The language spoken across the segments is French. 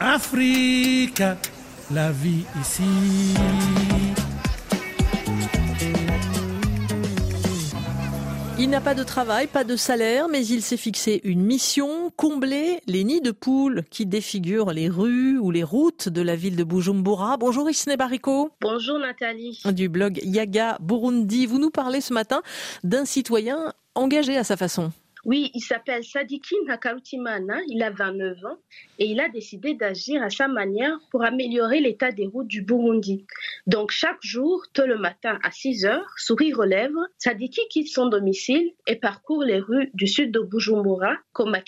Afrique, la vie ici. Il n'a pas de travail, pas de salaire, mais il s'est fixé une mission, combler les nids de poules qui défigurent les rues ou les routes de la ville de Bujumbura. Bonjour Isne Bariko. Bonjour Nathalie. Du blog Yaga Burundi. Vous nous parlez ce matin d'un citoyen engagé à sa façon. Oui, il s'appelle Sadiki Nakautimana, il a 29 ans et il a décidé d'agir à sa manière pour améliorer l'état des routes du Burundi. Donc chaque jour, tôt le matin à 6 heures, sourire aux lèvres, Sadiki quitte son domicile et parcourt les rues du sud de Bujumbura, comme à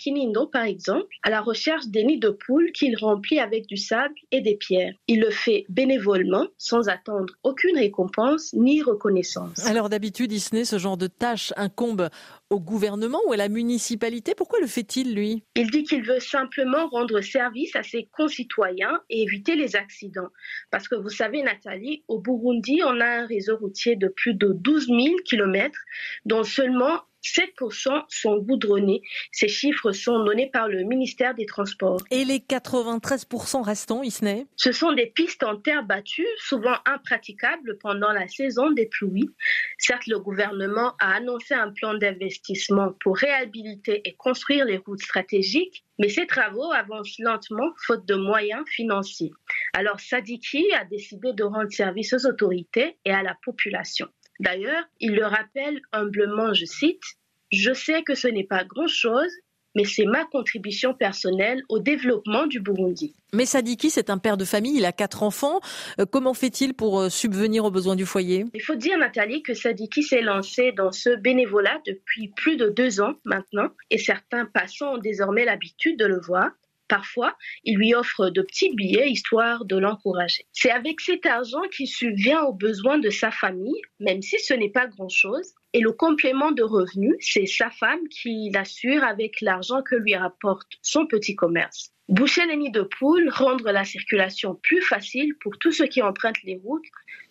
par exemple, à la recherche des nids de poules qu'il remplit avec du sable et des pierres. Il le fait bénévolement, sans attendre aucune récompense ni reconnaissance. Alors d'habitude, ce genre de tâche incombe au gouvernement ou à la municipalité. Pourquoi le fait-il, lui? Il dit qu'il veut simplement rendre service à ses concitoyens et éviter les accidents. Parce que vous savez, Nathalie, au Burundi, on a un réseau routier de plus de 12 000 kilomètres, dont seulement 7% sont goudronnés. Ces chiffres sont donnés par le ministère des Transports. Et les 93% restants, Isney? Ce sont des pistes en terre battue, souvent impraticables pendant la saison des pluies. Certes, le gouvernement a annoncé un plan d'investissement pour réhabiliter et construire les routes stratégiques, mais ces travaux avancent lentement faute de moyens financiers. Alors Sadiki a décidé de rendre service aux autorités et à la population. D'ailleurs, il le rappelle humblement, je cite, Je sais que ce n'est pas grand-chose, mais c'est ma contribution personnelle au développement du Burundi. Mais Sadiki, c'est un père de famille, il a quatre enfants. Euh, comment fait-il pour euh, subvenir aux besoins du foyer? Il faut dire, Nathalie, que Sadiki s'est lancé dans ce bénévolat depuis plus de deux ans maintenant, et certains passants ont désormais l'habitude de le voir. Parfois, il lui offre de petits billets histoire de l'encourager. C'est avec cet argent qu'il subvient aux besoins de sa famille, même si ce n'est pas grand-chose. Et le complément de revenus, c'est sa femme qui l'assure avec l'argent que lui rapporte son petit commerce. Boucher les nids de poules, rendre la circulation plus facile pour tous ceux qui empruntent les routes,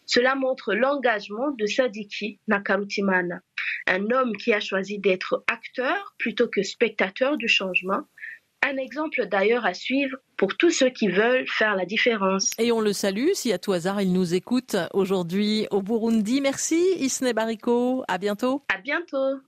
cela montre l'engagement de Sadiki Nakarutimana, un homme qui a choisi d'être acteur plutôt que spectateur du changement, un exemple d'ailleurs à suivre pour tous ceux qui veulent faire la différence. Et on le salue si à tout hasard il nous écoute aujourd'hui au Burundi. Merci Isne Bariko. À bientôt. À bientôt.